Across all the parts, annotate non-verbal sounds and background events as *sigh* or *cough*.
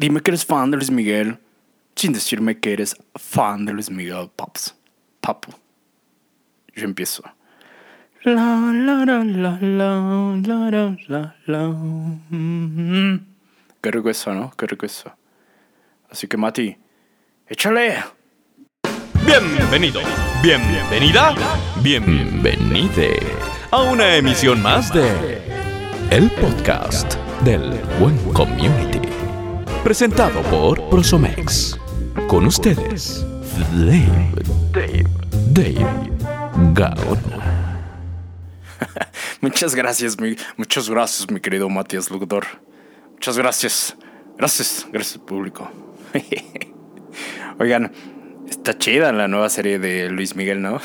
Dime que eres fan de Luis Miguel sin decirme que eres fan de Luis Miguel Pops. Papu. Yo empiezo. La, la, la, la, la, la, la, la, mm. Qué rico eso, ¿no? Qué rico eso. Así que, Mati, échale. Bienvenido, bienvenida, bienvenide a una emisión más de El Podcast del Buen Community. Presentado por Prosomex. Con ustedes, Dave, Dave, Dave Gaona. *laughs* Muchas gracias, mi, gracias, mi querido Matías Lugdor. Muchas gracias. Gracias, gracias público. *laughs* Oigan, está chida la nueva serie de Luis Miguel, ¿no?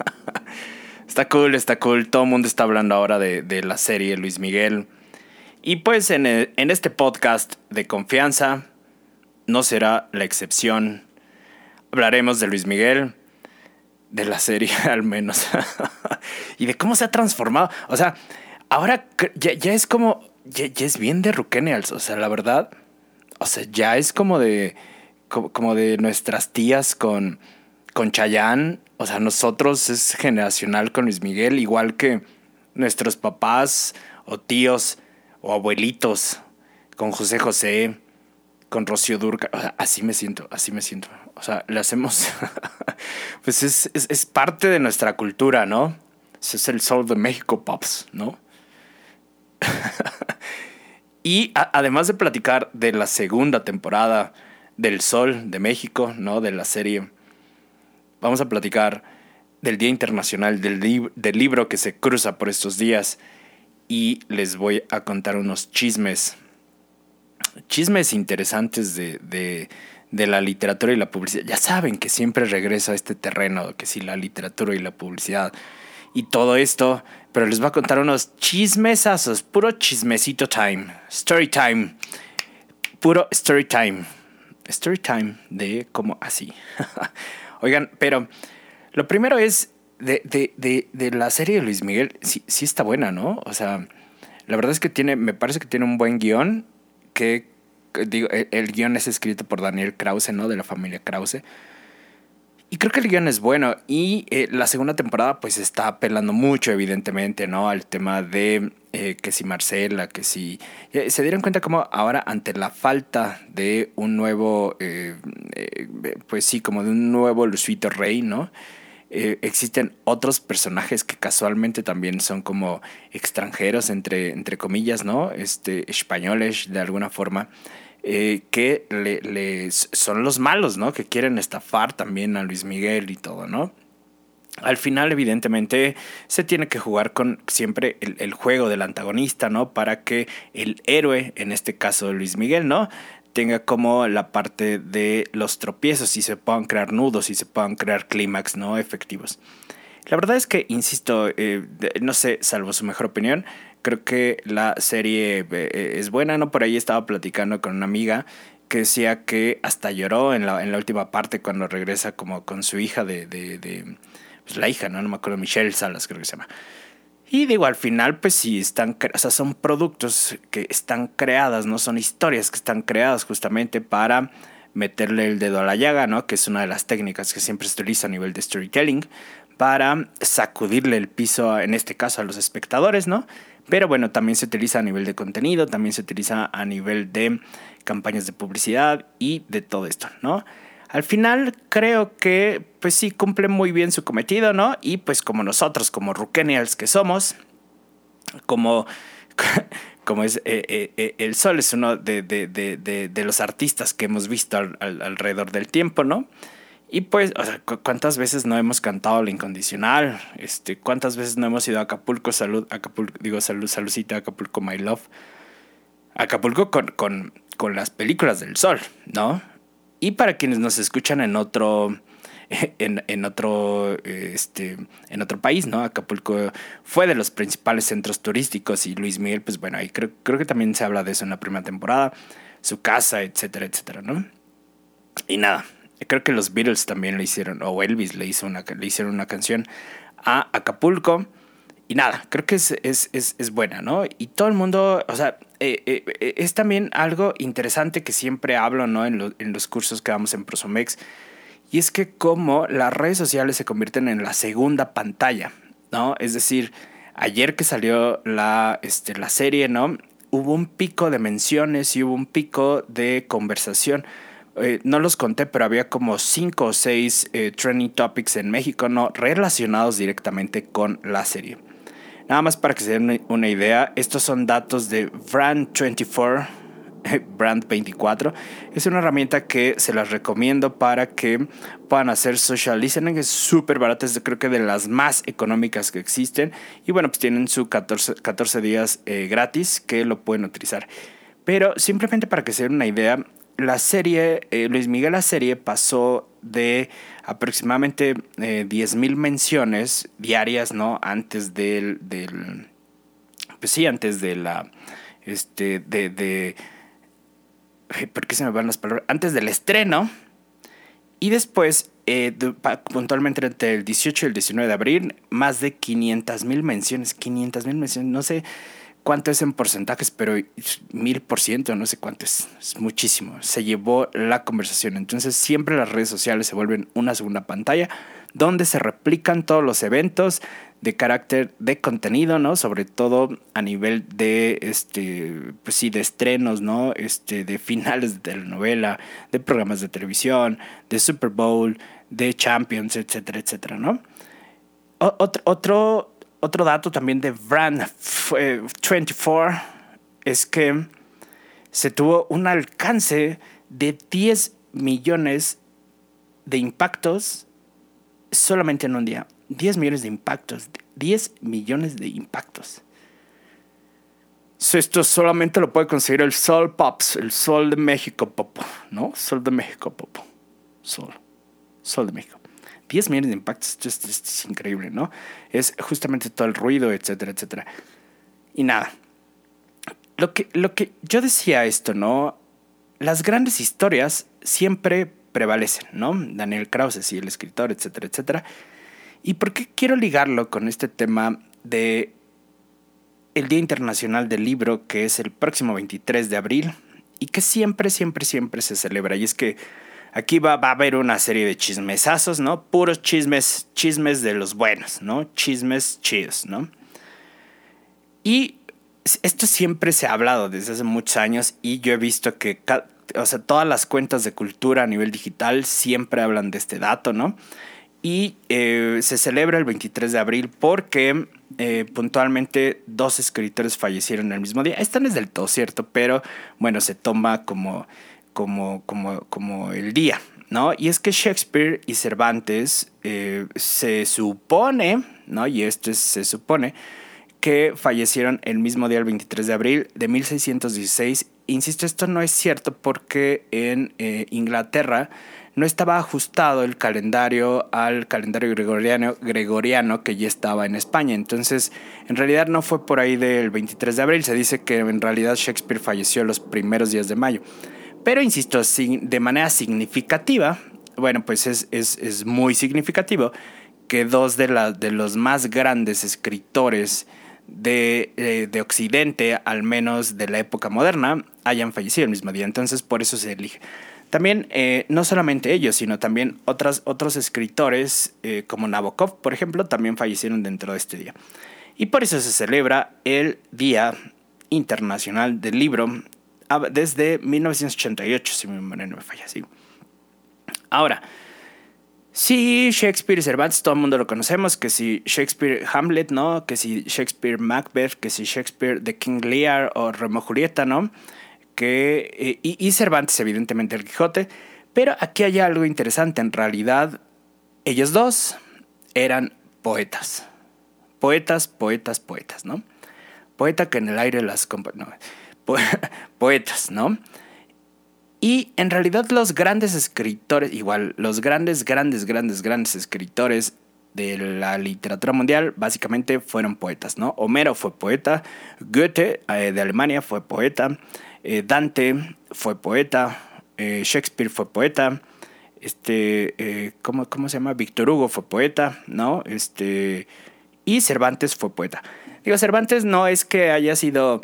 *laughs* está cool, está cool. Todo el mundo está hablando ahora de, de la serie Luis Miguel. Y pues en, el- en este podcast de confianza no será la excepción. Hablaremos de Luis Miguel, de la serie *laughs* al menos, y de cómo se ha transformado. O sea, ahora ya, es como, ya, es bien de Rukennials, o sea, la verdad. O sea, ya es como de, como, de nuestras tías con, con Chayanne. O sea, nosotros es generacional con Luis Miguel, igual que nuestros papás o tíos o abuelitos con José José, con Rocío Durca. Así me siento, así me siento. O sea, le hacemos. *laughs* pues es, es, parte de nuestra cultura, ¿no? Es el sol de México Pops, ¿no? *laughs* y además de platicar de la segunda temporada del Sol de México, ¿no? De la serie, vamos a platicar del Día Internacional del, del Libro que se cruza por estos días y les voy a contar unos chismes chismes interesantes de, de, de la literatura y la publicidad. Ya saben que siempre regreso a este terreno, que sí, la literatura y la publicidad y todo esto, pero les voy a contar unos chismesazos, puro chismecito time, story time, puro story time, story time de como así. *laughs* Oigan, pero lo primero es de, de, de, de la serie de Luis Miguel, sí, sí está buena, ¿no? O sea, la verdad es que tiene, me parece que tiene un buen guion, que digo, el, el guion es escrito por Daniel Krause, ¿no? De la familia Krause. Y creo que el guion es bueno. Y eh, la segunda temporada, pues está apelando mucho, evidentemente, ¿no? Al tema de eh, que si Marcela, que si. eh, se dieron cuenta como ahora, ante la falta de un nuevo. pues sí, como de un nuevo Luisito Rey, ¿no? Eh, existen otros personajes que casualmente también son como extranjeros, entre, entre comillas, ¿no? Este, españoles, de alguna forma. eh, que son los malos, ¿no? Que quieren estafar también a Luis Miguel y todo, ¿no? Al final, evidentemente, se tiene que jugar con siempre el, el juego del antagonista, ¿no? Para que el héroe, en este caso Luis Miguel, ¿no? Tenga como la parte de los tropiezos y se puedan crear nudos y se puedan crear clímax, ¿no? Efectivos. La verdad es que, insisto, eh, no sé, salvo su mejor opinión, creo que la serie eh, eh, es buena, ¿no? Por ahí estaba platicando con una amiga que decía que hasta lloró en la, en la última parte cuando regresa como con su hija de, de, de pues la hija, ¿no? No me acuerdo, Michelle Salas creo que se llama. Y digo, al final, pues sí, están, o sea, son productos que están creadas, ¿no? Son historias que están creadas justamente para meterle el dedo a la llaga, ¿no? Que es una de las técnicas que siempre se utiliza a nivel de storytelling, para sacudirle el piso, en este caso, a los espectadores, ¿no? Pero bueno, también se utiliza a nivel de contenido, también se utiliza a nivel de campañas de publicidad y de todo esto, ¿no? Al final creo que pues sí cumple muy bien su cometido, ¿no? Y pues como nosotros, como Rukennials que somos, como, *laughs* como es eh, eh, eh, el sol es uno de, de- de- de- los artistas que hemos visto al- al- alrededor del tiempo, ¿no? Y pues, o sea, cu- ¿cuántas veces no hemos cantado la incondicional? Este, ¿Cuántas veces no hemos ido a Acapulco, salud, Acapulco, digo, salud, saludcita, Acapulco, my love? Acapulco con, con, con las películas del sol, ¿no? Y para quienes nos escuchan en otro, *laughs* en, en otro, este, en otro país, ¿no? Acapulco fue de los principales centros turísticos y Luis Miguel, pues bueno, ahí creo, creo que también se habla de eso en la primera temporada, su casa, etcétera, etcétera, ¿no? Y nada, creo que los Beatles también le hicieron, o Elvis le, hizo una, le hicieron una canción a Acapulco. Y nada, creo que es, es, es, es, buena, ¿no? Y todo el mundo, o sea, eh, eh, es también algo interesante que siempre hablo, ¿no? En, en, los cursos que damos en Prosomex, y es que como las redes sociales se convierten en la segunda pantalla, ¿no? Es decir, ayer que salió la, este, la serie, ¿no? Hubo un pico de menciones y hubo un pico de conversación. Eh, no los conté, pero había como cinco o seis trending topics en México, ¿no? Relacionados directamente con la serie. Nada más para que se den una idea, estos son datos de Brand24, Brand 24. Es una herramienta que se las recomiendo para que puedan hacer social listening. Es súper barata, es creo que de las más económicas que existen. Y bueno, pues tienen su 14, 14 días eh, gratis que lo pueden utilizar. Pero simplemente para que se den una idea, la serie, eh, Luis Miguel la serie pasó de aproximadamente eh, 10.000 menciones diarias, ¿no? Antes del, del, pues sí, antes de la, este, de, de, ¿por qué se me van las palabras? Antes del estreno. Y después, eh, puntualmente entre el 18 y el 19 de abril, más de 500 mil menciones, 500 mil menciones, no sé cuánto es en porcentajes, pero mil por ciento, no sé cuánto es, es muchísimo. Se llevó la conversación. Entonces siempre las redes sociales se vuelven una segunda pantalla donde se replican todos los eventos de carácter de contenido, ¿no? Sobre todo a nivel de, este, pues sí, de estrenos, ¿no? Este, de finales de telenovela, de programas de televisión, de Super Bowl, de Champions, etcétera, etcétera, ¿no? otro, otro otro dato también de Brand 24 es que se tuvo un alcance de 10 millones de impactos solamente en un día. 10 millones de impactos. 10 millones de impactos. Esto solamente lo puede conseguir el Sol Pops, el Sol de México Popo, ¿no? Sol de México Popo. Sol. Sol de México. 10 millones de impactos, esto es, increíble, ¿no? Es justamente todo el ruido, etcétera, etcétera. Y nada. Lo que, lo que yo decía esto, ¿no? Las grandes historias siempre prevalecen, ¿no? Daniel Krause, sí, el escritor, etcétera, etcétera. ¿Y por qué quiero ligarlo con este tema de el Día Internacional del Libro, que es el próximo 23 de abril y que siempre, siempre, siempre se celebra? Y es que Aquí va, a haber una serie de chismesazos, ¿no? Puros chismes, chismes de los buenos, ¿no? Chismes chidos, ¿no? Y esto siempre se ha hablado desde hace muchos años y yo he visto que, o sea, todas las cuentas de cultura a nivel digital siempre hablan de este dato, ¿no? Y eh, se celebra el 23 de abril porque eh, puntualmente dos escritores fallecieron el mismo día. Esto no es del todo cierto, pero bueno, se toma como como, como, como el día, ¿no? Y es que Shakespeare y Cervantes eh, se supone, ¿no? Y esto se supone que fallecieron el mismo día, el 23 de abril de 1616. Insisto, esto no es cierto porque en eh, Inglaterra no estaba ajustado el calendario al calendario gregoriano, gregoriano que ya estaba en España. Entonces, en realidad no fue por ahí del 23 de abril. Se dice que en realidad Shakespeare falleció los primeros días de mayo. Pero insisto, de manera significativa, bueno, pues es, es, muy significativo que dos de, de los más grandes escritores de, eh, de, Occidente, al menos de la época moderna, hayan fallecido el mismo día. Entonces, por eso se elige. También, eh, no solamente ellos, sino también otras, otros escritores eh, como Nabokov, por ejemplo, también fallecieron dentro de este día. Y por eso se celebra el Día Internacional del Libro desde 1988, si mi memoria no me falla, sí. Ahora, si Shakespeare y Cervantes, todo el mundo lo conocemos, que si Shakespeare Hamlet, ¿no? Que si Shakespeare Macbeth, que si Shakespeare The King Lear o Romeo Julieta, ¿no? Que, eh, y, y Cervantes, evidentemente, el Quijote. Pero aquí hay algo interesante. En realidad, ellos dos eran poetas. Poetas, poetas, poetas, ¿no? Poeta que en el aire las... No, *laughs* poetas, ¿no? Y en realidad los grandes escritores, igual, los grandes, grandes, grandes, grandes escritores de la literatura mundial básicamente fueron poetas, ¿no? Homero fue poeta, Goethe eh, de Alemania fue poeta, eh, Dante fue poeta, eh, Shakespeare fue poeta, este, ¿cómo, ¿cómo, se llama? Víctor Hugo fue poeta, ¿no? Este, y Cervantes fue poeta. Digo, Cervantes no es que haya sido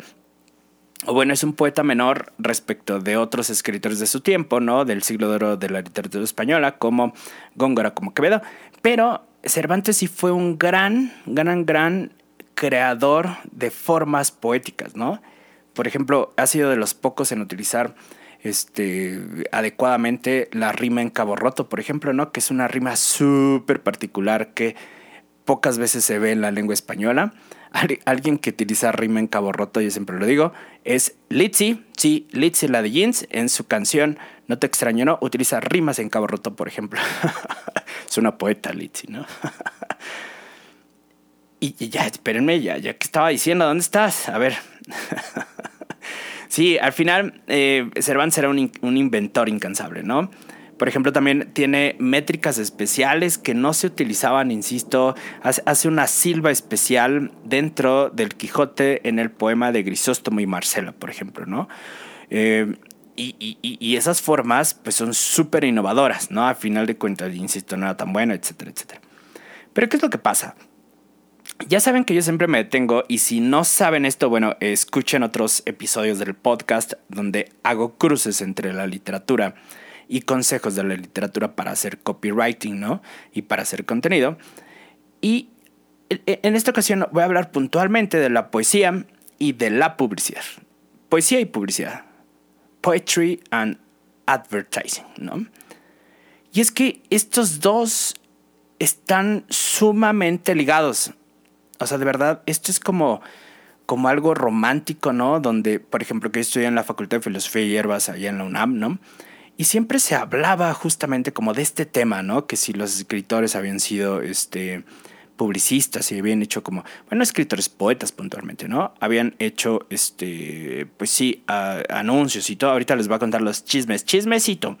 o bueno, es un poeta menor respecto de otros escritores de su tiempo, ¿no? Del siglo de oro de la literatura española, como Góngora, como Quevedo. Pero Cervantes sí fue un gran, gran, gran creador de formas poéticas, ¿no? Por ejemplo, ha sido de los pocos en utilizar este, adecuadamente la rima en cabo roto, por ejemplo, ¿no? Que es una rima súper particular que pocas veces se ve en la lengua española alguien que utiliza rima en cabo roto, yo siempre lo digo, es Litzy. Sí, Litzy, la de jeans, en su canción No te extraño, ¿no? Utiliza rimas en cabo roto, por ejemplo. *laughs* es una poeta, Litzy, ¿no? *laughs* y, ya, espérenme, ya, ya que estaba diciendo, ¿dónde estás? A ver. *laughs* sí, al final, eh, Cervantes era un, un inventor incansable, ¿no? Por ejemplo, también tiene métricas especiales que no se utilizaban, insisto, hace una silba especial dentro del Quijote en el poema de Grisóstomo y Marcela, por ejemplo, ¿no? Eh, y, esas formas pues son súper innovadoras, ¿no? A final de cuentas, insisto, no era tan bueno, etcétera, etcétera. Pero ¿qué es lo que pasa? Ya saben que yo siempre me detengo y si no saben esto, bueno, escuchen otros episodios del podcast donde hago cruces entre la literatura y consejos de la literatura para hacer copywriting, ¿no? Y para hacer contenido. Y en esta ocasión voy a hablar puntualmente de la poesía y de la publicidad. Poesía y publicidad. Poetry and advertising, ¿no? Y es que estos dos están sumamente ligados. O sea, de verdad, esto es como, como algo romántico, ¿no? Donde, por ejemplo, que yo estudié en la Facultad de Filosofía y Hierbas allá en la UNAM, ¿no? Y siempre se hablaba justamente como de este tema, ¿no? Que si los escritores habían sido este, publicistas y habían hecho como, bueno, escritores, poetas puntualmente, ¿no? Habían hecho, este, pues sí, anuncios y todo. Ahorita les voy a contar los chismes, chismecito.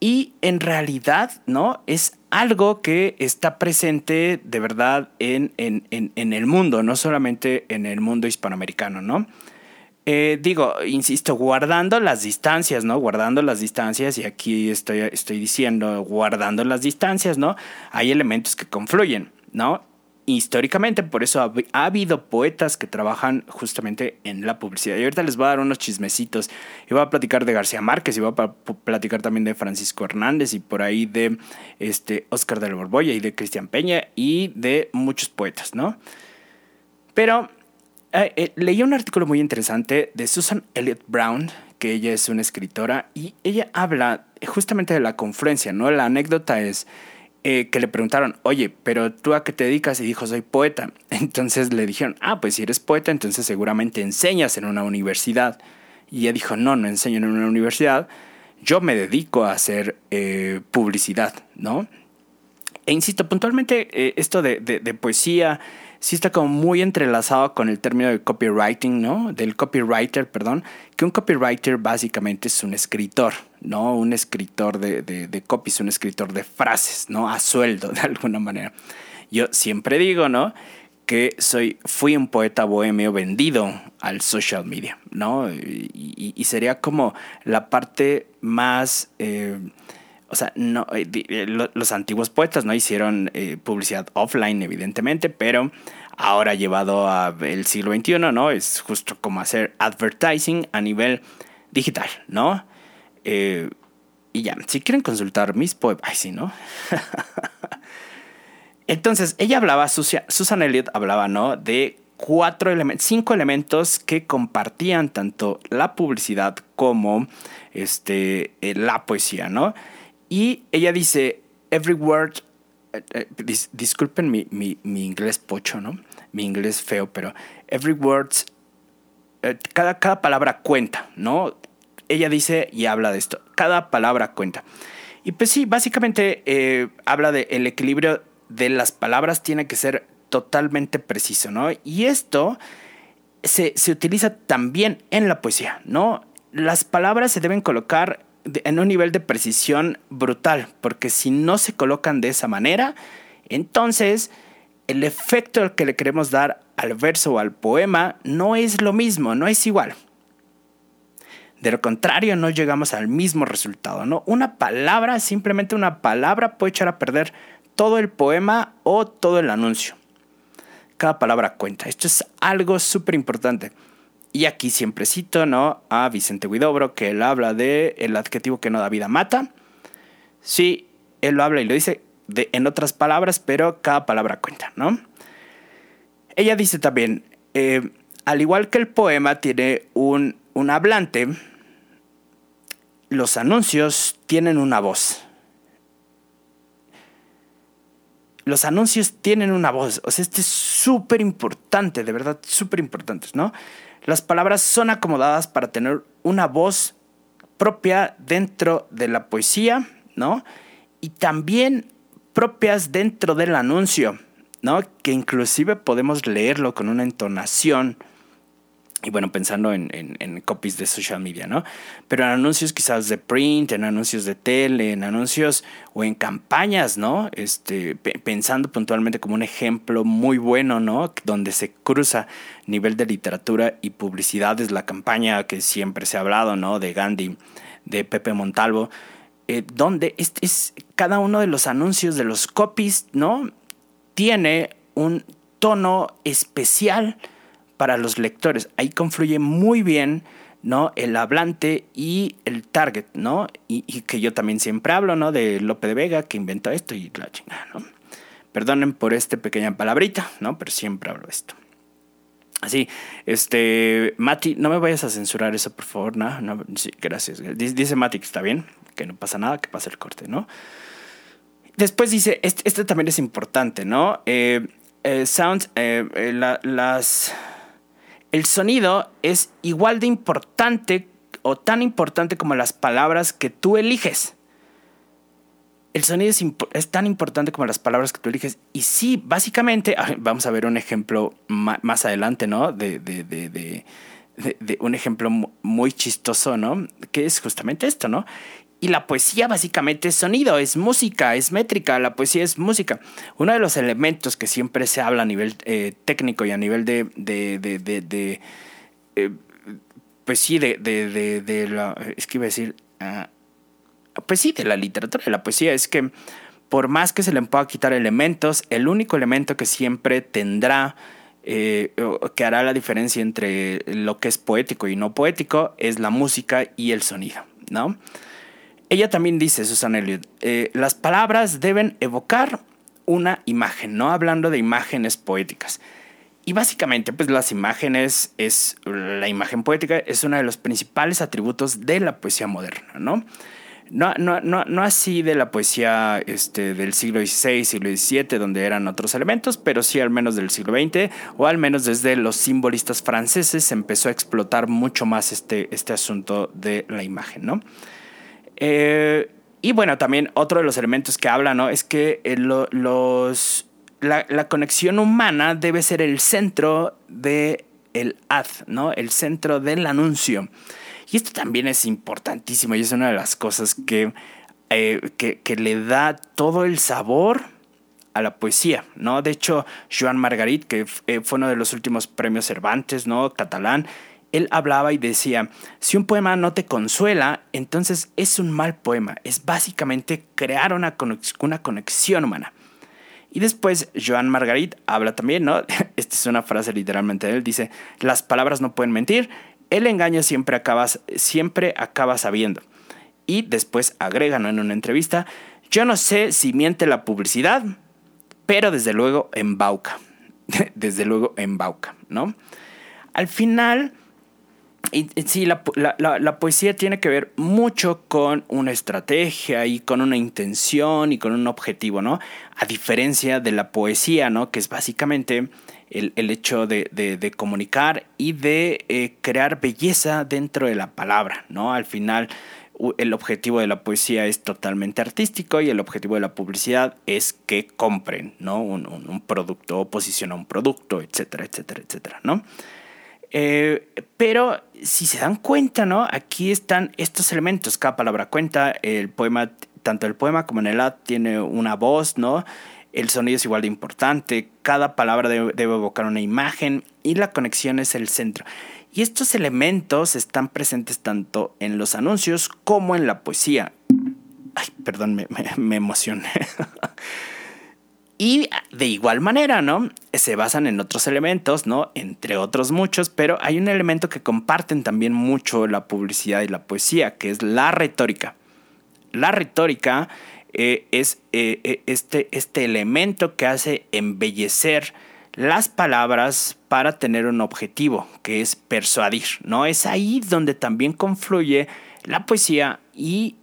Y en realidad, ¿no? Es algo que está presente de verdad en, en, en el mundo, no solamente en el mundo hispanoamericano, ¿no? Eh, digo, insisto, guardando las distancias, ¿no? Guardando las distancias, y aquí estoy, estoy diciendo, guardando las distancias, ¿no? Hay elementos que confluyen, ¿no? Históricamente, por eso ha, habido poetas que trabajan justamente en la publicidad. Y ahorita les voy a dar unos chismecitos. Voy a platicar de García Márquez, voy a platicar también de Francisco Hernández, y por ahí de este, Oscar del Borbolla, y de Cristian Peña, y de muchos poetas, ¿no? Pero eh, eh, leí un artículo muy interesante de Susan Elliott Brown, que ella es una escritora, y ella habla justamente de la confluencia, ¿no? La anécdota es eh, que le preguntaron, oye, pero tú a qué te dedicas? Y dijo, soy poeta. *laughs* Entonces le dijeron, ah, pues si eres poeta, entonces seguramente enseñas en una universidad. Y ella dijo, no, no enseño en una universidad, yo me dedico a hacer publicidad, ¿no? E insisto, puntualmente esto de, de poesía sí está como muy entrelazado con el término de copywriting, ¿no? Del copywriter, perdón, que un copywriter básicamente es un escritor, ¿no? Un escritor de, de, de copies, un escritor de frases, ¿no? A sueldo, *laughs* de alguna manera. Yo siempre digo, ¿no? que soy, fui un poeta bohemio vendido al social media, ¿no? Y, sería como la parte más, eh, o sea, no, eh, eh, los antiguos poetas no hicieron eh, publicidad offline, evidentemente, pero ahora llevado al siglo XXI, ¿no? Es justo como hacer advertising a nivel digital, ¿no? y ya, si quieren consultar mis poemas, ay, sí, ¿no? *laughs* Entonces, ella hablaba, Susan Elliott hablaba, ¿no? De cuatro elementos, cinco elementos que compartían tanto la publicidad como este, la poesía, ¿no? Y ella dice, every word, eh, eh, disculpen mi, inglés pocho, ¿no? Mi inglés feo, pero every word, eh, cada, cada palabra cuenta, ¿no? Ella dice y habla de esto, cada palabra cuenta. Y pues sí, básicamente habla de el equilibrio de las palabras tiene que ser totalmente preciso, ¿no? Y esto se, se utiliza también en la poesía, ¿no? Las palabras se deben colocar en un nivel de precisión brutal, porque si no se colocan de esa manera, entonces el efecto que le queremos dar al verso o al poema no es lo mismo, no es igual. De lo contrario, no llegamos al mismo resultado, ¿no? Una palabra, simplemente una palabra puede echar a perder todo el poema o todo el anuncio. Cada palabra cuenta. Esto es algo súper importante. Y aquí siempre cito, ¿no? A Vicente Guidobro, que él habla de el adjetivo que no da vida mata. Sí, él lo habla y lo dice en otras palabras, pero cada palabra cuenta, ¿no? Ella dice también, eh, al igual que el poema tiene un, un hablante, los anuncios tienen una voz. Los anuncios tienen una voz. O sea, este es súper importante, de verdad, súper importante, ¿no? Las palabras son acomodadas para tener una voz propia dentro de la poesía, ¿no? Y también propias dentro del anuncio, ¿no? Que inclusive podemos leerlo con una entonación y bueno, pensando en, en, copies de social media, ¿no? Pero en anuncios quizás de print, en anuncios de tele, en anuncios o en campañas, ¿no? Este, pensando puntualmente como un ejemplo muy bueno, ¿no? Donde se cruza nivel de literatura y publicidad es la campaña que siempre se ha hablado, ¿no? De Gandhi, de Pepe Montalvo, eh, donde es cada uno de los anuncios de los copies, ¿no? Tiene un tono especial para los lectores. Ahí confluye muy bien, ¿no? El hablante y el target, ¿no? Y, que yo también siempre hablo, ¿no? De Lope de Vega, que inventó esto y la chingada, ¿no? Perdonen por esta pequeña palabrita, ¿no? Pero siempre hablo esto. Así, este, Mati, no me vayas a censurar eso, por favor, ¿no? no sí, gracias. Dice Mati que está bien, que no pasa nada, que pase el corte, ¿no? Después dice, este, este también es importante, ¿no? Eh, eh, sounds, eh, las el sonido es igual de importante o tan importante como las palabras que tú eliges. El sonido es, tan importante como las palabras que tú eliges. Y sí, básicamente, vamos a ver un ejemplo más adelante, ¿no? De, de, de, de un ejemplo muy chistoso, ¿no? Que es justamente esto, ¿no? Y la poesía básicamente es sonido, es música, es métrica, la poesía es música. Uno de los elementos que siempre se habla a nivel eh, técnico y a nivel de, de, de, eh, pues sí, de, de, la, es que iba a decir, ah, pues sí, de la literatura, de la poesía, es que por más que se le pueda quitar elementos, el único elemento que siempre tendrá, eh, que hará la diferencia entre lo que es poético y no poético, es la música y el sonido, ¿no? Ella también dice, Susan Elliott, eh, las palabras deben evocar una imagen, no hablando de imágenes poéticas. Y básicamente, pues las imágenes es la imagen poética es uno de los principales atributos de la poesía moderna, ¿no? No, no, no, no así de la poesía este, del siglo XVI, siglo XVII, donde eran otros elementos, pero sí al menos del siglo XX, o al menos desde los simbolistas franceses se empezó a explotar mucho más este, este asunto de la imagen, ¿no? Eh, y bueno, también otro de los elementos que habla, ¿no? Es que eh, los, la, conexión humana debe ser el centro del el ad, ¿no? El centro del anuncio. Y esto también es importantísimo y es una de las cosas que, eh, que, que, le da todo el sabor a la poesía, ¿no? De hecho, Joan Margarit, que fue uno de los últimos premios Cervantes, ¿no? Catalán, él hablaba y decía, si un poema no te consuela, entonces es un mal poema. Es básicamente crear una, una conexión humana. Y después Joan Margarit habla también, ¿no? *laughs* Esta es una frase literalmente de él, dice, las palabras no pueden mentir, el engaño siempre acaba, siempre acaba sabiendo. Y después agrega en una entrevista, yo no sé si miente la publicidad, pero desde luego embauca. *laughs* desde luego embauca, ¿no? Al final, sí, la, poesía tiene que ver mucho con una estrategia y con una intención y con un objetivo, ¿no? A diferencia de la poesía, ¿no? Que es básicamente el, hecho de, comunicar y de eh, crear belleza dentro de la palabra, ¿no? Al final, el objetivo de la poesía es totalmente artístico y el objetivo de la publicidad es que compren, ¿no? Un, un, producto o posiciona un producto, etcétera, etcétera, etcétera, ¿no? Eh, pero si se dan cuenta, ¿no? Aquí están estos elementos. Cada palabra cuenta. El poema, tanto el poema como en el ad, tiene una voz, ¿no? El sonido es igual de importante. Cada palabra debe, evocar una imagen y la conexión es el centro. Y estos elementos están presentes tanto en los anuncios como en la poesía. Ay, perdón, me, me emocioné. *laughs* Y de igual manera, ¿no? Se basan en otros elementos, ¿no? Entre otros muchos, pero hay un elemento que comparten también mucho la publicidad y la poesía, que es la retórica. La retórica eh, es eh, eh, este, este elemento que hace embellecer las palabras para tener un objetivo, que es persuadir, ¿no? Es ahí donde también confluye la poesía y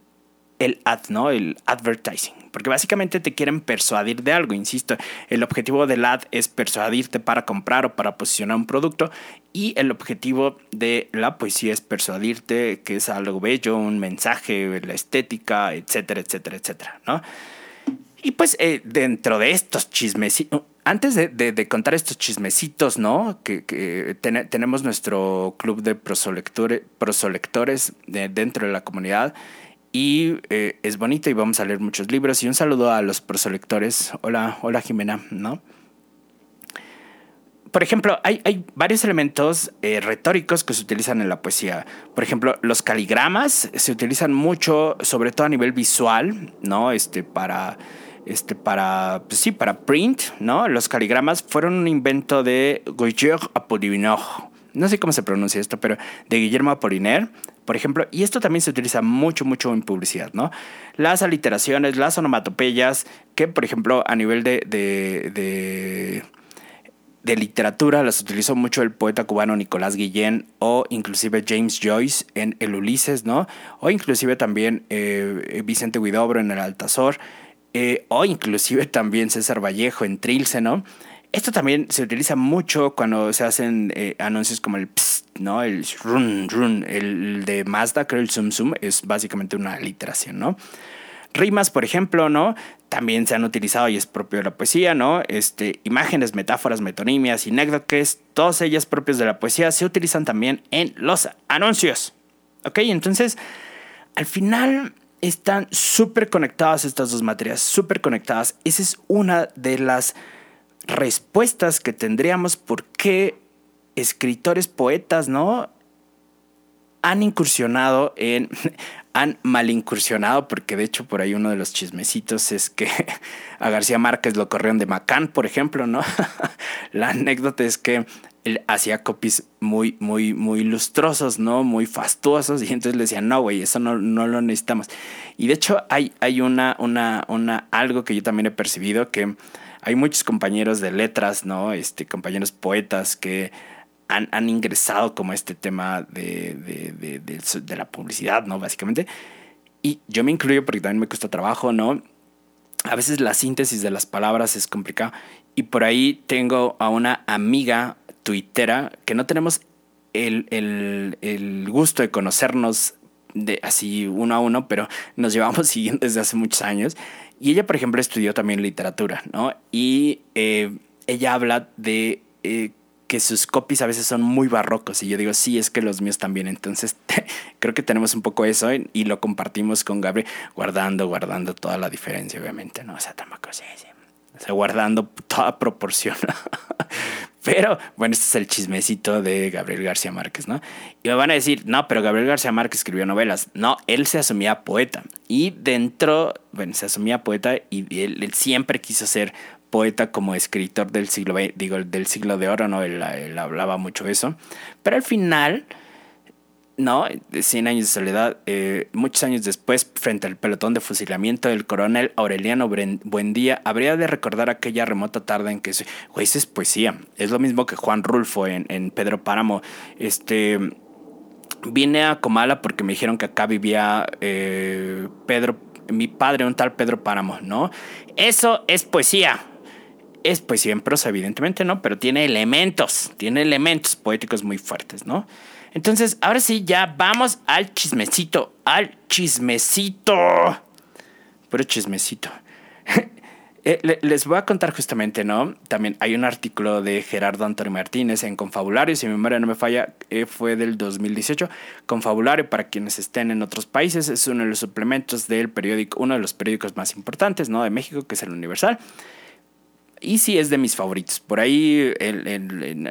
el ¿no? El advertising. Porque básicamente te quieren persuadir de algo, insisto. El objetivo del ad es persuadirte para comprar o para posicionar un producto. Y el objetivo de la poesía es persuadirte que es algo bello, un mensaje, la estética, etcétera, etcétera, etcétera, ¿no? Y pues eh, dentro de estos chismecitos, antes de, contar estos chismecitos, ¿no? Que, tenemos nuestro club de prosolectores, dentro de la comunidad y eh, es bonito y vamos a leer muchos libros. Y un saludo a los proselectores. Hola, hola Jimena, ¿no? Por ejemplo, hay, hay varios elementos eh, retóricos que se utilizan en la poesía. Por ejemplo, los caligramas se utilizan mucho, sobre todo a nivel visual, ¿no? Este, para, este, para, pues sí, para print, ¿no? Los caligramas fueron un invento de Guillaume Apollinaire. No sé cómo se pronuncia esto, pero de Guillermo Apollinaire por ejemplo, y esto también se utiliza mucho, mucho en publicidad, ¿no? Las aliteraciones, las onomatopeyas, que por ejemplo a nivel de, de, de, literatura las utilizó mucho el poeta cubano Nicolás Guillén o inclusive James Joyce en El Ulises, ¿no? O inclusive también eh, Vicente Huidobro en El Altazor, eh, o inclusive también César Vallejo en Trilce, ¿no? Esto también se utiliza mucho cuando se hacen eh, anuncios como el ¿no? El run, run, el de Mazda, creo el zoom zoom, es básicamente una literación, ¿no? Rimas, por ejemplo, ¿no? También se han utilizado y es propio de la poesía, ¿no? Este, imágenes, metáforas, metonimias, anécdotas, todas ellas propias de la poesía, se utilizan también en los anuncios. ¿Ok? Entonces, al final están súper conectadas estas dos materias, súper conectadas. Esa es una de las respuestas que tendríamos por qué escritores, poetas, ¿no? Han incursionado en, *laughs* han mal incursionado, porque de hecho por ahí uno de los chismecitos es que *laughs* a García Márquez lo corrieron de Macán, por ejemplo, ¿no? *laughs* La anécdota es que él hacía copies muy, muy, muy lustrosos, ¿no? Muy fastuosos, y entonces le decían, no, güey, eso no, no, lo necesitamos. Y de hecho hay, hay una, una, una, algo que yo también he percibido, que hay muchos compañeros de letras, ¿no? Este, compañeros poetas que han, ingresado como este tema de, de, la publicidad, ¿no? Básicamente. Y yo me incluyo porque también me cuesta trabajo, ¿no? A veces la síntesis de las palabras es complicada. Y por ahí tengo a una amiga tuitera que no tenemos el, el, el gusto de conocernos de así uno a uno, pero nos llevamos *laughs* siguiendo desde hace muchos años. Y ella, por ejemplo, estudió también literatura, ¿no? Y eh, ella habla de eh, que sus copies a veces son muy barrocos y yo digo, sí, es que los míos también. Entonces *laughs* creo que tenemos un poco eso y lo compartimos con Gabriel, guardando, guardando toda la diferencia, obviamente, ¿no? O sea, tampoco sí, sí. O sea, guardando toda proporción. *laughs* pero bueno, este es el chismecito de Gabriel García Márquez, ¿no? Y me van a decir, no, pero Gabriel García Márquez escribió novelas. No, él se asumía poeta. Y dentro, bueno, se asumía poeta y él, él siempre quiso ser poeta como escritor del siglo digo, del siglo de oro, ¿no? Él, hablaba mucho eso. Pero al final, ¿no? De 100 años de soledad, eh, muchos años después, frente al pelotón de fusilamiento del coronel Aureliano Buendía, habría de recordar aquella remota tarde en que, güey, eso es poesía. Es lo mismo que Juan Rulfo en, en Pedro Páramo. Este... Vine a Comala porque me dijeron que acá vivía eh, Pedro, mi padre, un tal Pedro Páramo, ¿no? Eso es poesía es poesía en prosa, evidentemente, ¿no? Pero tiene elementos, tiene elementos poéticos muy fuertes, ¿no? Entonces, ahora sí, ya vamos al chismecito, al chismecito. Puro chismecito. *laughs* Eh, les voy a contar justamente, ¿no? También hay un artículo de Gerardo Antonio Martínez en Confabulario, si mi memoria no me falla, eh, fue del 2018. Confabulario, para quienes estén en otros países, es uno de los suplementos del periódico, uno de los periódicos más importantes, ¿no? De México, que es el Universal Y sí es de mis favoritos. Por ahí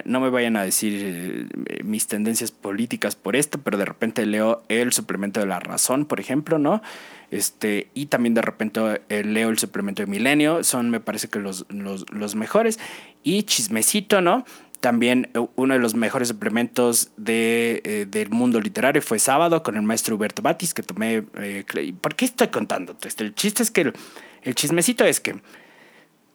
no me vayan a decir eh, mis tendencias políticas por esto, pero de repente leo el suplemento de La Razón, por ejemplo, ¿no? Este, y también de repente eh, leo el suplemento de Milenio. Son, me parece que los, los, mejores. Y Chismecito, ¿no? También eh, uno de los mejores suplementos de, del mundo literario fue Sábado con el maestro Huberto Batis, que tomé... ¿Por qué estoy contando? El chiste es que el, el chismecito es que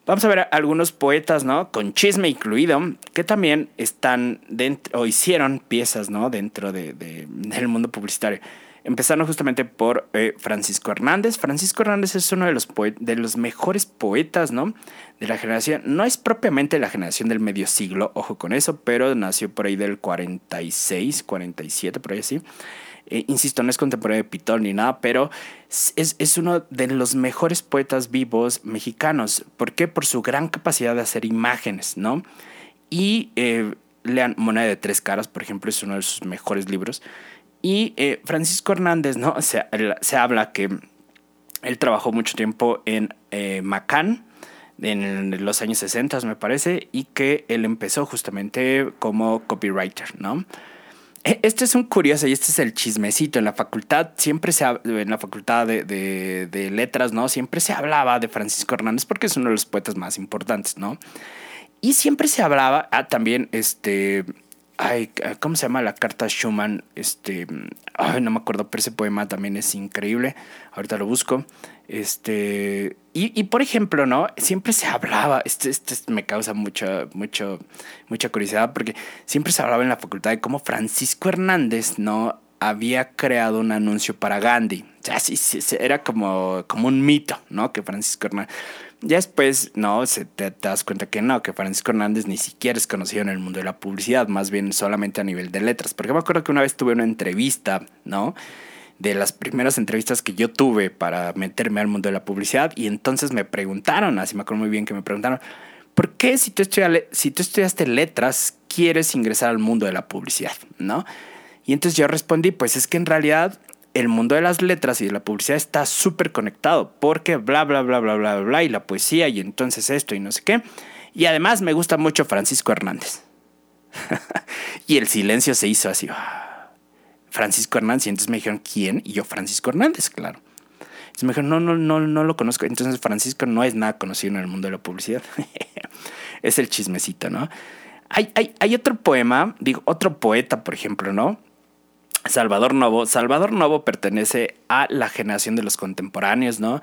Vamos a ver algunos poetas, ¿no? Con chisme incluido, que también están dentro, o hicieron piezas, ¿no? Dentro de, del mundo publicitario. Empezando justamente por eh, Francisco Hernández. Francisco Hernández es uno de los, de los mejores poetas, ¿no? De la generación. No es propiamente la generación del medio siglo, ojo con eso, pero nació por ahí del 46, 47, por ahí así. Eh, insisto, no es contemporáneo de Pitón ni nada, pero es, uno de los mejores poetas vivos mexicanos. ¿Por qué? Por su gran capacidad de hacer imágenes, ¿no? Y eh, lean Moneda de Tres Caras, por ejemplo, es uno de sus mejores libros. Y eh, Francisco Hernández, ¿no? *laughs* Se, se, habla que él trabajó mucho tiempo en Macán, en los años 60, me parece, y que él empezó justamente como copywriter, ¿no? E, este es un curioso y este es el chismecito. En la facultad siempre se en la facultad de, de, letras, ¿no? Siempre se hablaba de Francisco Hernández porque es uno de los poetas más importantes, ¿no? Y siempre se hablaba, ah, también, este, ay, ¿cómo se llama la carta Schumann? Este, ay, no me acuerdo, pero ese poema también es increíble. Ahorita lo busco. Este, y, por ejemplo, ¿no? Siempre se hablaba, este, este me causa mucho, mucho, mucha curiosidad porque siempre se hablaba en la facultad de cómo Francisco Hernández, ¿no? Había creado un anuncio para Gandhi. O sea, sí, sí, era como, como un mito, ¿no? Que Francisco Hernández. Ya después, no, se te, das cuenta que no, que Francisco Hernández ni siquiera es conocido en el mundo de la publicidad, más bien solamente a nivel de letras. Porque me acuerdo que una vez tuve una entrevista, ¿no? de las primeras entrevistas que yo tuve para meterme al mundo de la publicidad y entonces me preguntaron, así me acuerdo muy bien que me preguntaron, ¿por qué si tú estudiaste letras quieres ingresar al mundo de la publicidad? ¿No? Y entonces yo respondí, pues es que en realidad el mundo de las letras y de la publicidad está súper conectado porque bla, bla, bla, bla, bla, bla, y la poesía y entonces esto y no sé qué. Y además me gusta mucho Francisco Hernández. *laughs* y el silencio se hizo así. Francisco Hernández. Y entonces me dijeron, ¿quién? Y yo, Francisco Hernández, claro. Entonces me dijeron, no, no, no, no lo conozco. Entonces Francisco no es nada conocido en el mundo de la publicidad. *laughs* es el chismecito, ¿no? Hay, hay, hay otro poema, digo, otro poeta, por ejemplo, ¿no? Salvador Novo. Salvador Novo pertenece a la generación de los contemporáneos, ¿no?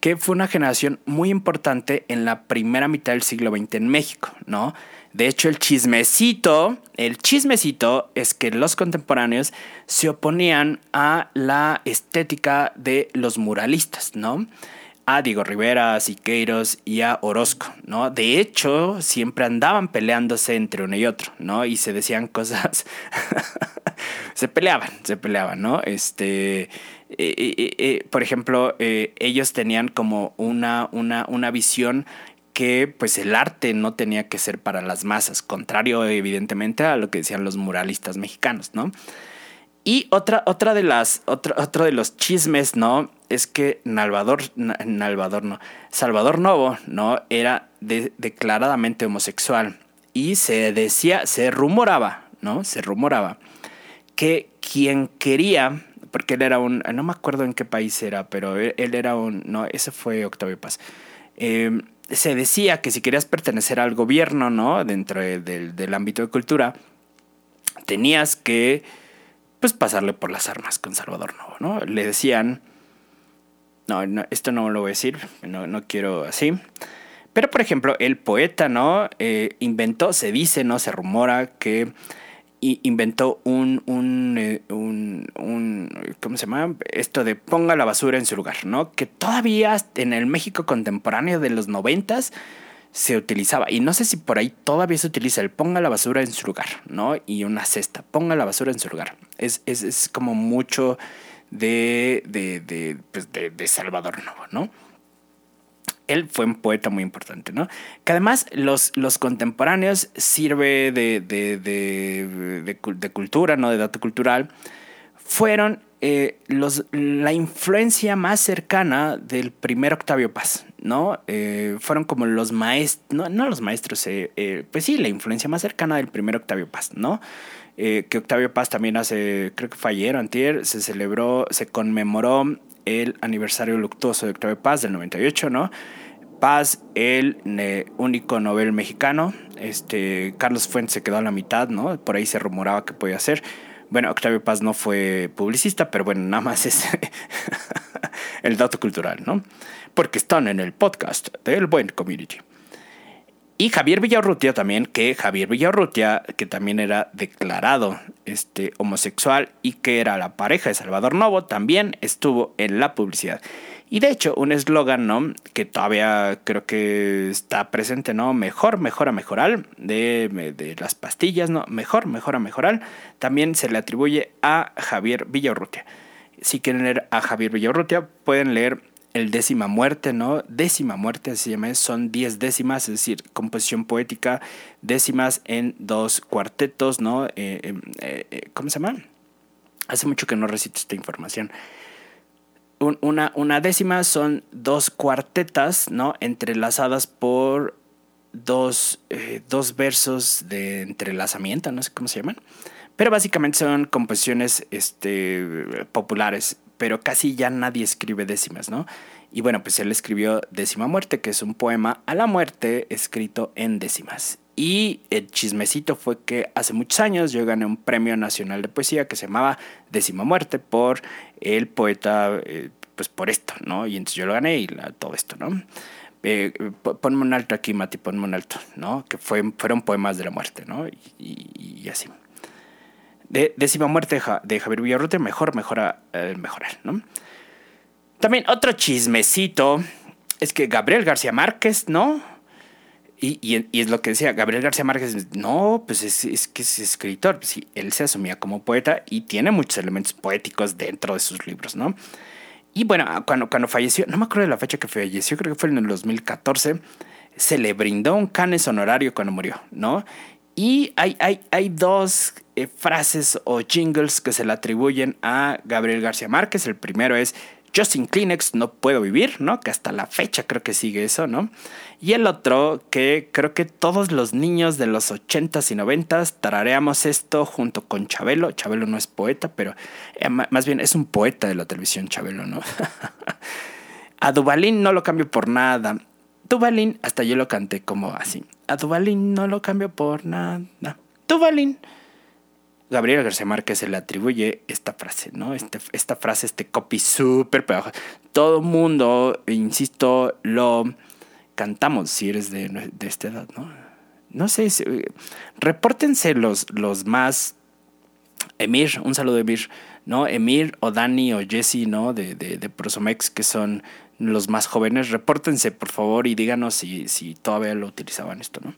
Que fue una generación muy importante en la primera mitad del siglo XX en México, ¿no? De hecho, el chismecito, el chismecito es que los contemporáneos se oponían a la estética de los muralistas, ¿no? A Diego Rivera, a Siqueiros y a Orozco, ¿no? De hecho, siempre andaban peleándose entre uno y otro, ¿no? Y se decían cosas. *laughs* se peleaban, se peleaban, ¿no? Este. Eh, eh, eh, por ejemplo, ellos tenían como una, una, una visión que pues el arte no tenía que ser para las masas, contrario evidentemente a lo que decían los muralistas mexicanos, ¿no? Y otra, otra de las, otro, otro de los chismes, ¿no? Es que Nalvador, Nalvador no, Salvador Novo, ¿no? Era declaradamente homosexual. Y se decía, se rumoraba, ¿no? Se rumoraba que quien quería, porque él era un, no me acuerdo en qué país era, pero él, era un, no, ese fue Octavio Paz. Eh, se decía que si querías pertenecer al gobierno, ¿no? Dentro del ámbito de cultura, tenías que, pues, pasarle por las armas con Salvador Novo, ¿no? Le decían, no, esto no lo voy a decir, no, no quiero así. Pero, por ejemplo, el poeta, ¿no? Eh, inventó, se dice, ¿no? Se rumora que inventó un, un, eh, un, un, ¿cómo se llama? Esto de ponga la basura en su lugar, ¿no? Que todavía en el México contemporáneo de los noventas se utilizaba, y no sé si por ahí todavía se utiliza el ponga la basura en su lugar, ¿no? Y una cesta, ponga la basura en su lugar. Es, es, es como mucho de, de, de, pues de, Salvador Novo, ¿no? él fue un poeta muy importante, ¿no? Que además los, los contemporáneos sirve de, de, cultura, ¿no? De dato cultural. Fueron eh, la influencia más cercana del primer Octavio Paz, ¿no? Eh, fueron como los maestros, no, no, los maestros, eh, pues sí, la influencia más cercana del primer Octavio Paz, ¿no? que Octavio Paz también hace, creo que fue ayer, antier, se celebró, se conmemoró el aniversario luctuoso de Octavio Paz del 98, ¿no? Paz, el único Nobel mexicano. Este, Carlos Fuentes se quedó a la mitad, ¿no? Por ahí se rumoraba que podía ser. Bueno, Octavio Paz no fue publicista, pero bueno, nada más es *laughs* el dato cultural, ¿no? Porque están en el podcast del Buen Community. Y Javier Villarrutia también, que Javier Villarrutia, que también era declarado este, homosexual y que era la pareja de Salvador Novo, también estuvo en la publicidad. Y de hecho, un eslogan, ¿no? Que todavía creo que está presente, ¿no? Mejor, mejor a mejorar, de, de las pastillas, ¿no? Mejor, mejor a mejorar, también se le atribuye a Javier Villarrutia. Si quieren leer a Javier Villarrutia, pueden leer el décima muerte, ¿no? Décima muerte, así se llama, son diez décimas, es decir, composición poética, décimas en dos cuartetos, ¿no? Eh, em, eh, eh, ¿Cómo se llama? Hace mucho que no recito esta información una, una, décima son dos cuartetas, ¿no? Entrelazadas por dos, eh, dos versos de entrelazamiento, no sé cómo se llaman. Pero básicamente son composiciones este, populares, pero casi ya nadie escribe décimas, ¿no? Y bueno, pues él escribió Décima Muerte, que es un poema a la muerte escrito en décimas. Y el chismecito fue que hace muchos años yo gané un premio nacional de poesía que se llamaba Décima Muerte por el poeta, eh, pues por esto, ¿no? Y entonces yo lo gané y todo esto, ¿no? Eh, ponme un alto aquí, Mati, ponme un alto, ¿no? Que fue, fueron poemas de la muerte, ¿no? Y, así. De, décima muerte de Javier Villarrote, mejor, mejora, eh, mejorar, ¿no? También otro chismecito es que Gabriel García Márquez, ¿no? Y, es lo que decía Gabriel García Márquez, no, pues es, que es escritor, sí, él se asumía como poeta y tiene muchos elementos poéticos dentro de sus libros, ¿no? Y bueno, cuando, cuando falleció, no me acuerdo de la fecha que falleció, creo que fue en el 2014, se le brindó un canes honorario cuando murió, ¿no? Y hay, hay, hay dos eh, frases o jingles que se le atribuyen a Gabriel García Márquez. El primero es Justin Kleenex no puedo vivir, ¿no? Que hasta la fecha creo que sigue eso, ¿no? Y el otro que creo que todos los niños de los 80s y 90s tarareamos esto junto con Chabelo. Chabelo no es poeta, pero eh, más bien es un poeta de la televisión, Chabelo, ¿no? *laughs* A Dubalín no lo cambio por nada. Dubalín, hasta yo lo canté como así. A Dubalín no lo cambio por nada. Dubalín. Gabriel García Márquez se le atribuye esta frase, ¿no? Este, esta frase, este copy súper pero Todo mundo, insisto, lo cantamos si eres de, esta edad, ¿no? No sé, repórtense los, los más... Emir, un saludo Emir, ¿no? Emir o Dani o Jesse, ¿no? De, de, de Prosomex, que son los más jóvenes. Repórtense, por favor, y díganos si, si todavía lo utilizaban esto, ¿no?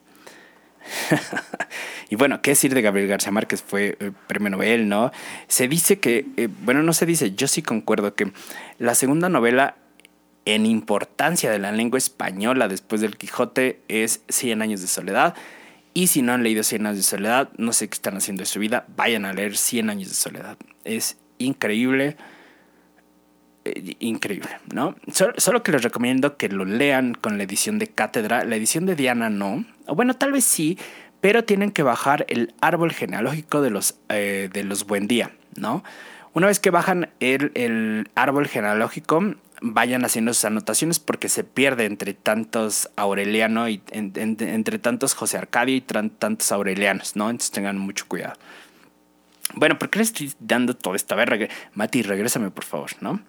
*laughs* y bueno, ¿qué decir de Gabriel García Márquez? Fue eh, premio Nobel, ¿no? Se dice que, eh, bueno, no se dice, yo sí concuerdo que la segunda novela en importancia de la lengua española después del Quijote es Cien años de soledad. Y si no han leído Cien años de soledad, no sé qué están haciendo de su vida, vayan a leer Cien años de soledad. Es increíble. Eh, increíble, ¿no? Solo, que les recomiendo que lo lean con la edición de cátedra. La edición de Diana no. O bueno, tal vez sí, pero tienen que bajar el árbol genealógico de los, eh, de los Buen Día, ¿no? Una vez que bajan el, árbol genealógico, vayan haciendo sus anotaciones porque se pierde entre tantos Aureliano y entre tantos José Arcadio y tantos Aurelianos, ¿no? Entonces tengan mucho cuidado. Bueno, ¿por qué le estoy dando todo esto? A ver, Mati, regrésame por favor, ¿no?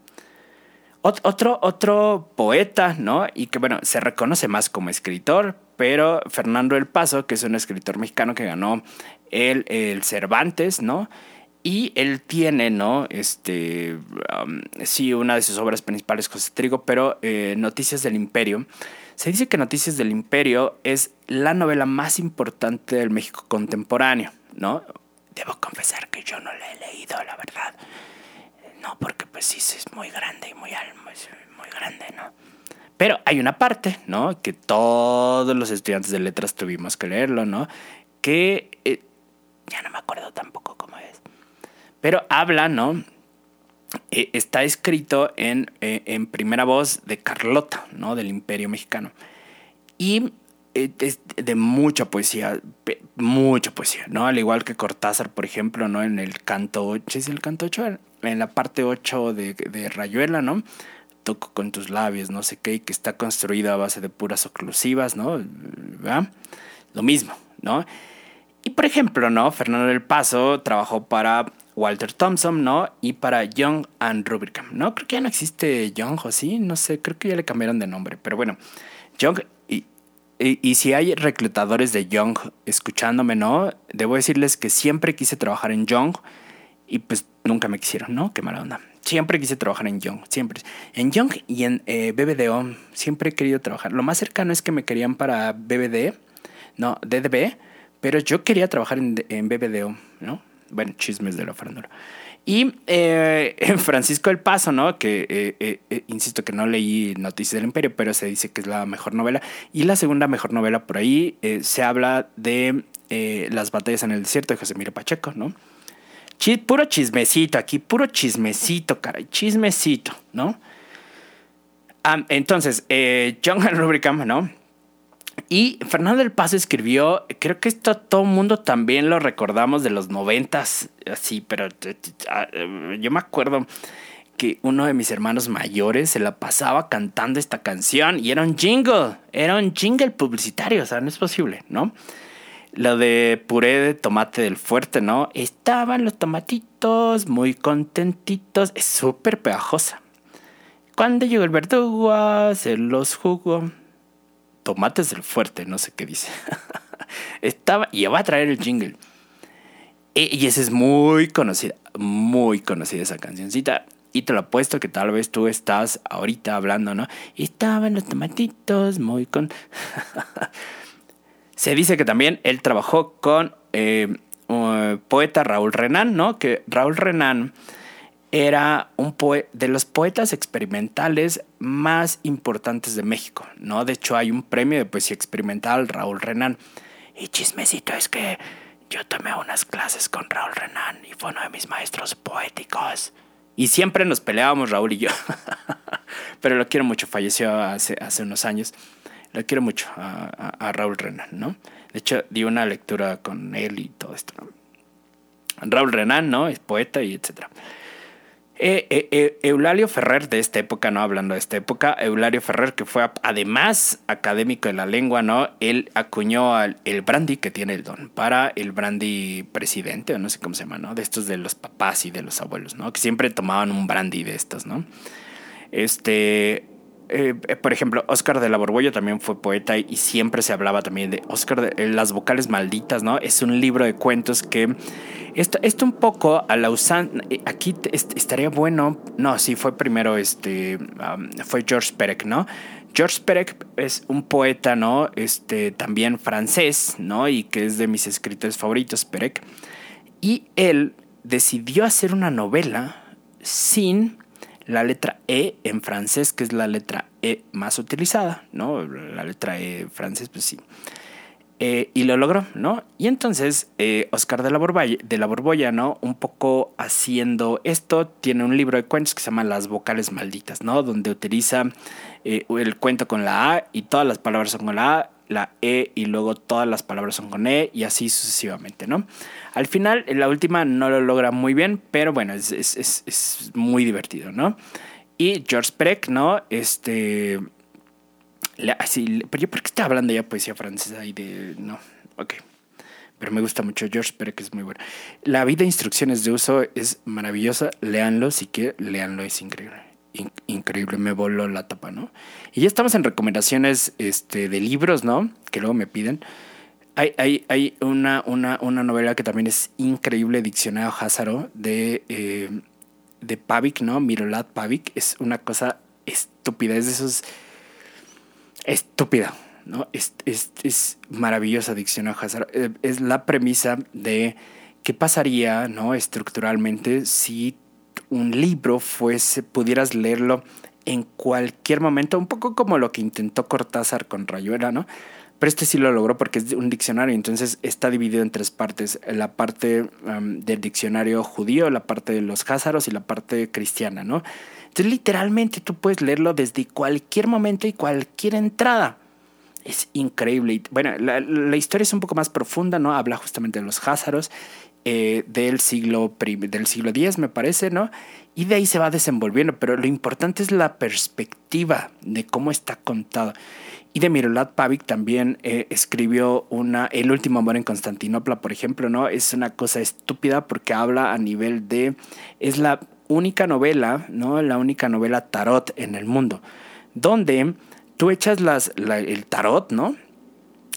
Otro, otro poeta, ¿no? Y que, bueno, se reconoce más como escritor, pero Fernando El Paso, que es un escritor mexicano que ganó el, el Cervantes, ¿no? Y él tiene, ¿no? Este, um, sí, una de sus obras principales, José Trigo, pero eh, Noticias del Imperio. Se dice que Noticias del Imperio es la novela más importante del México contemporáneo, ¿no? Debo confesar que yo no la he leído, la verdad. No, porque pues sí, es muy grande y muy, muy grande, ¿no? Pero hay una parte, ¿no? Que todos los estudiantes de letras tuvimos que leerlo, ¿no? Que eh, ya no me acuerdo tampoco cómo es. Pero habla, ¿no? eh, está escrito en, eh, en, primera voz de Carlota, ¿no? Del Imperio Mexicano. Y eh, es de mucha poesía, mucha poesía, ¿no? Al igual que Cortázar, por ejemplo, ¿no? En el canto 8, ¿es el canto 8? En la parte 8 de, de Rayuela, ¿no? Toco con tus labios, no sé qué, y que está construida a base de puras oclusivas, ¿no? Lo mismo, ¿no? Y por ejemplo, ¿no? Fernando del Paso trabajó para Walter Thompson, ¿no? Y para Young and Rubicam, ¿no? Creo que ya no existe Young, ¿o sí? No sé, creo que ya le cambiaron de nombre, pero bueno, Young y, y, si hay reclutadores de Young escuchándome, ¿no? Debo decirles que siempre quise trabajar en Young y pues nunca me quisieron, ¿no? Qué mala onda. Siempre quise trabajar en Young, siempre. En Young y en eh, BBDO siempre he querido trabajar. Lo más cercano es que me querían para BBD, no, DDB, pero yo quería trabajar en, en BBDO, ¿no? Bueno, chismes de la farándula. Y eh, *laughs* Francisco El Paso, ¿no? Que eh, eh, insisto que no leí Noticias del Imperio, pero se dice que es la mejor novela. Y la segunda mejor novela por ahí se habla de las batallas en el desierto de José Miro Pacheco, ¿no? Puro chismecito aquí, puro chismecito, caray, chismecito, ¿no? Ah, entonces, John Rubricam, ¿no? Y Fernando del Paso escribió, creo que esto todo el mundo también lo recordamos de los noventas, así, pero ah, yo me acuerdo que uno de mis hermanos mayores se la pasaba cantando esta canción y era un jingle, era un jingle publicitario, o sea, no es posible, ¿no? Lo de puré de tomate del fuerte, ¿no? Estaban los tomatitos muy contentitos, es súper pegajosa. Cuando llegó el verdugo, se los jugó tomates del fuerte, no sé qué dice. *laughs* Estaba, y va a traer el jingle. E, y, esa es muy conocida, muy conocida esa cancioncita. Y te lo apuesto que tal vez tú estás ahorita hablando, ¿no? Estaban los tomatitos muy con... *laughs* Se dice que también él trabajó con eh, un poeta Raúl Renan, ¿no? Que Raúl Renan era un de los poetas experimentales más importantes de México, ¿no? De hecho, hay un premio de poesía experimental, Raúl Renan. Y chismecito es que yo tomé unas clases con Raúl Renan y fue uno de mis maestros poéticos. Y siempre nos peleábamos, Raúl y yo. *laughs* Pero lo quiero mucho, falleció hace, hace unos años. Lo quiero mucho a, Raúl Renan, ¿no? De hecho, di una lectura con él y todo esto, Raúl Renan, ¿no? Es poeta y etcétera. Eh, eh, eh, Eulalio Ferrer de esta época, ¿no? Hablando de esta época, Eulalio Ferrer, que fue además académico de la lengua, ¿no? Él acuñó el brandy que tiene el don para el brandy presidente, o no sé cómo se llama, ¿no? De estos de los papás y de los abuelos, ¿no? Que siempre tomaban un brandy de estos, ¿no? Este, eh, por ejemplo, Oscar de la Borbolla también fue poeta y siempre se hablaba también de Oscar de Las vocales malditas, ¿no? Es un libro de cuentos que esto, esto un poco a la usan eh, aquí estaría bueno, no, sí fue primero este fue George Perec, ¿no? George Perec es un poeta, ¿no? Este también francés, ¿no? Y que es de mis escritores favoritos, Perec. Y él decidió hacer una novela sin la letra E en francés, que es la letra E más utilizada, ¿no? La letra E francés, pues sí. Eh, y lo logró, ¿no? Y entonces eh, Oscar de la, Borbolla, de la Borbolla, ¿no? Un poco haciendo esto, tiene un libro de cuentos que se llama Las vocales malditas, ¿no? Donde utiliza eh, el cuento con la A y todas las palabras son con la A, la E y luego todas las palabras son con E y así sucesivamente, ¿no? Al final, la última no lo logra muy bien, pero bueno, es, es, es, es muy divertido, ¿no? Y George Perec, ¿no? Este... así, pero yo, ¿por qué está hablando ya poesía francesa y de... No, ok. Pero me gusta mucho George Perec, es muy bueno. La vida de instrucciones de uso es maravillosa. Leanlo, si que leanlo, es increíble. Increíble, me voló la tapa, ¿no? Y ya estamos en recomendaciones este, de libros, ¿no? Que luego me piden. Hay, hay, hay una, una, una, novela que también es increíble, Diccionario Házaro, de, eh, de Pavik, ¿no? Mirolad Pavik. Es una cosa estúpida, es de esos... Estúpida, ¿no? Es, es, es maravillosa Diccionario Házaro. Eh, es la premisa de qué pasaría, ¿no? Estructuralmente si un libro fuese, pudieras leerlo en cualquier momento, un poco como lo que intentó Cortázar con Rayuela, ¿no? pero este sí lo logró porque es un diccionario, entonces está dividido en tres partes, la parte del diccionario judío, la parte de los házaros y la parte cristiana, ¿no? Entonces literalmente tú puedes leerlo desde cualquier momento y cualquier entrada. Es increíble. Bueno, la, historia es un poco más profunda, ¿no? Habla justamente de los házaros eh, del, siglo, del siglo X, me parece, ¿no? Y de ahí se va desenvolviendo, pero lo importante es la perspectiva de cómo está contado. Y de Mirolat Pavic también eh, escribió una El último amor en Constantinopla, por ejemplo, ¿no? Es una cosa estúpida porque habla a nivel de... Es la única novela, ¿no? La única novela tarot en el mundo, donde tú echas las, el tarot, ¿no?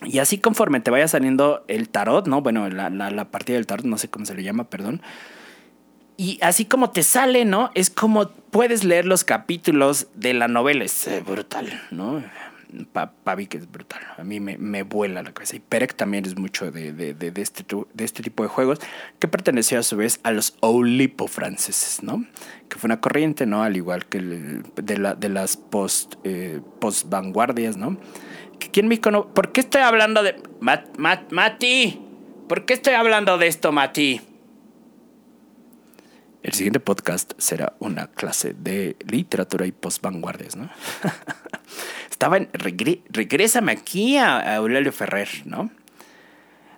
Y así conforme te vaya saliendo el tarot, ¿no? Bueno, la, la, partida del tarot, no sé cómo se le llama, perdón. Y así como te sale, ¿no? Es como puedes leer los capítulos de la novela. Es brutal, ¿no? Pavi que es brutal. A mí me, me, vuela la cabeza. Y Perek también es mucho de, de, de, de, este, de este tipo de juegos, que perteneció a su vez a los Oulipo franceses, ¿no? Que fue una corriente, ¿no? Al igual que de, la, de las post, eh, post vanguardias, ¿no? ¿Quién me conoce? ¿Por qué estoy hablando de. Mati. ¿Por qué estoy hablando de esto, Mati? El siguiente podcast será una clase de literatura y post-vanguardias, ¿no? *laughs* Estaba en. regrésame aquí a, Eulelio Ferrer, ¿no?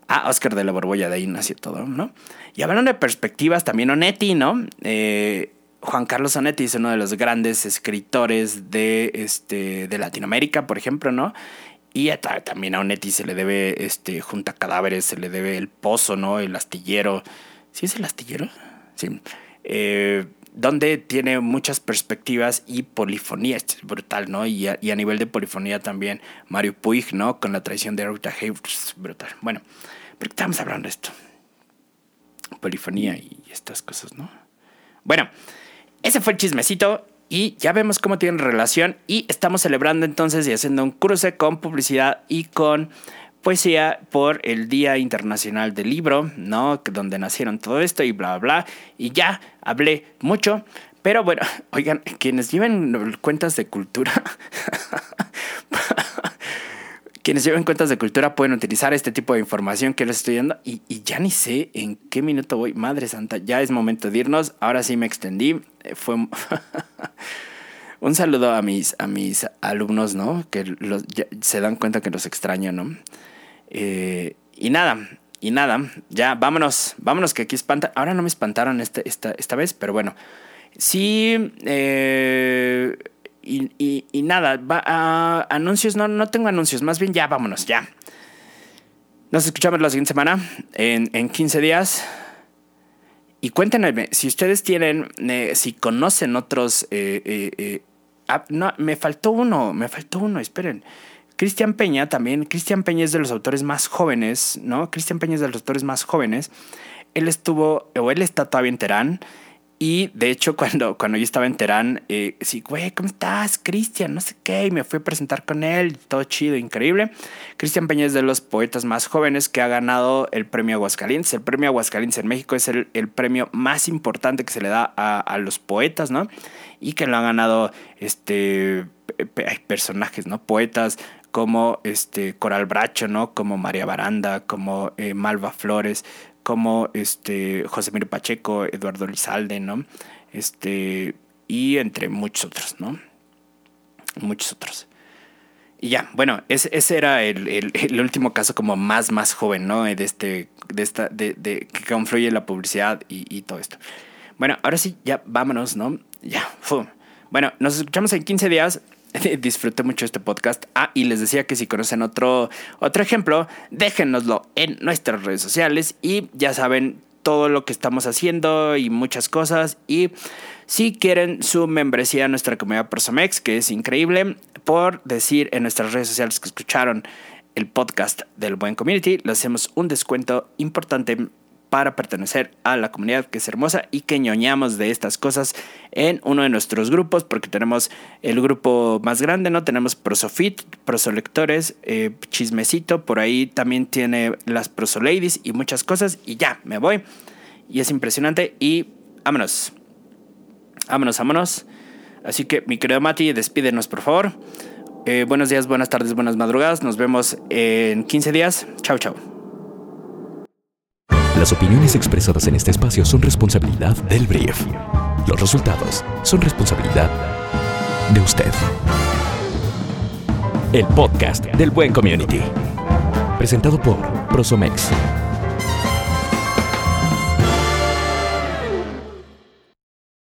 A Oscar de la Borbolla, de ahí nació todo, ¿no? Y hablando de perspectivas, también Onetti, ¿no? Eh, Juan Carlos Onetti es uno de los grandes escritores de, este, de Latinoamérica, por ejemplo, ¿no? Y también a Onetti se le debe, este, junta cadáveres, se le debe el pozo, ¿no? El astillero. ¿Sí es el astillero? Sí. Eh, donde tiene muchas perspectivas y polifonía, brutal, ¿no? Y a, nivel de polifonía también Mario Puig, ¿no? Con la tradición de Rita Hayworth, brutal. Bueno, ¿por qué estamos hablando de esto? Polifonía y estas cosas, ¿no? Bueno, ese fue el chismecito y ya vemos cómo tienen relación y estamos celebrando entonces y haciendo un cruce con publicidad y con poesía por el Día Internacional del Libro, ¿no? Donde nacieron todo esto y bla, bla. Y ya hablé mucho, pero bueno, *laughs* oigan, quienes lleven cuentas de cultura *laughs* quienes lleven cuentas de cultura pueden utilizar este tipo de información que les estoy dando. Y, ya ni sé en qué minuto voy. Madre santa, ya es momento de irnos. Ahora sí me extendí. Eh, fue un *laughs* saludo a mis, a mis alumnos, ¿no? Que se dan cuenta que los extraño, ¿no? Eh, y nada, y nada, ya vámonos, vámonos que aquí espantan. Ahora no me espantaron este, esta, esta vez, pero bueno. Sí, eh, y, y, nada, va anuncios, no, no tengo anuncios, más bien ya vámonos, ya. Nos escuchamos la siguiente semana, en, en 15 días. Y cuéntenme, si ustedes tienen, si conocen otros... Eh, ah, no, me faltó uno, me faltó uno, esperen. Cristian Peña también, Cristian Peña es de los autores más jóvenes, ¿no? Cristian Peña es de los autores más jóvenes. Él estuvo, o él está todavía en Terán, y de hecho, *laughs* cuando, cuando yo estaba en Terán, eh, sí, güey, ¿cómo estás, Cristian? No sé qué. Y me fui a presentar con él, todo chido, increíble. Cristian Peña es de los poetas más jóvenes que ha ganado el premio Aguascalientes. El premio Aguascalientes en México es el, el premio más importante que se le da a, a, los poetas, ¿no? Y que lo han ganado este, personajes, ¿no? Poetas como este Coral Bracho, ¿no? Como María Baranda, como eh, Malva Flores, como este José Miro Pacheco, Eduardo Lizalde, ¿no? Este, y entre muchos otros, ¿no? Muchos otros. Y ya, bueno, ese, ese era el, el, último caso como más, más joven, ¿no? De este, de esta, de, de que confluye la publicidad y, y, todo esto. Bueno, ahora sí, ya vámonos, ¿no? Ya, Bueno, nos escuchamos en 15 días. *laughs* disfruté mucho este podcast. Ah, y les decía que si conocen otro, otro ejemplo, déjenoslo en nuestras redes sociales y ya saben todo lo que estamos haciendo y muchas cosas. Y si quieren su membresía a nuestra comunidad Prosomex, que es increíble, por decir en nuestras redes sociales que escucharon el podcast del Buen Community, le hacemos un descuento importante para pertenecer a la comunidad que es hermosa y que ñoñamos de estas cosas en uno de nuestros grupos, porque tenemos el grupo más grande, ¿no? Tenemos Prosofit, Prosolectores, eh, Chismecito, por ahí también tiene las Prosoladies y muchas cosas, y ya, me voy. Y es impresionante, y vámonos. Vámonos, vámonos. Así que, mi querido Mati, despídenos, por favor. Eh, buenos días, buenas tardes, buenas madrugadas. Nos vemos en 15 días. Chao, chao. Las opiniones expresadas en este espacio son responsabilidad del brief. Los resultados son responsabilidad de usted. El podcast del Buen Community. Presentado por Prosomex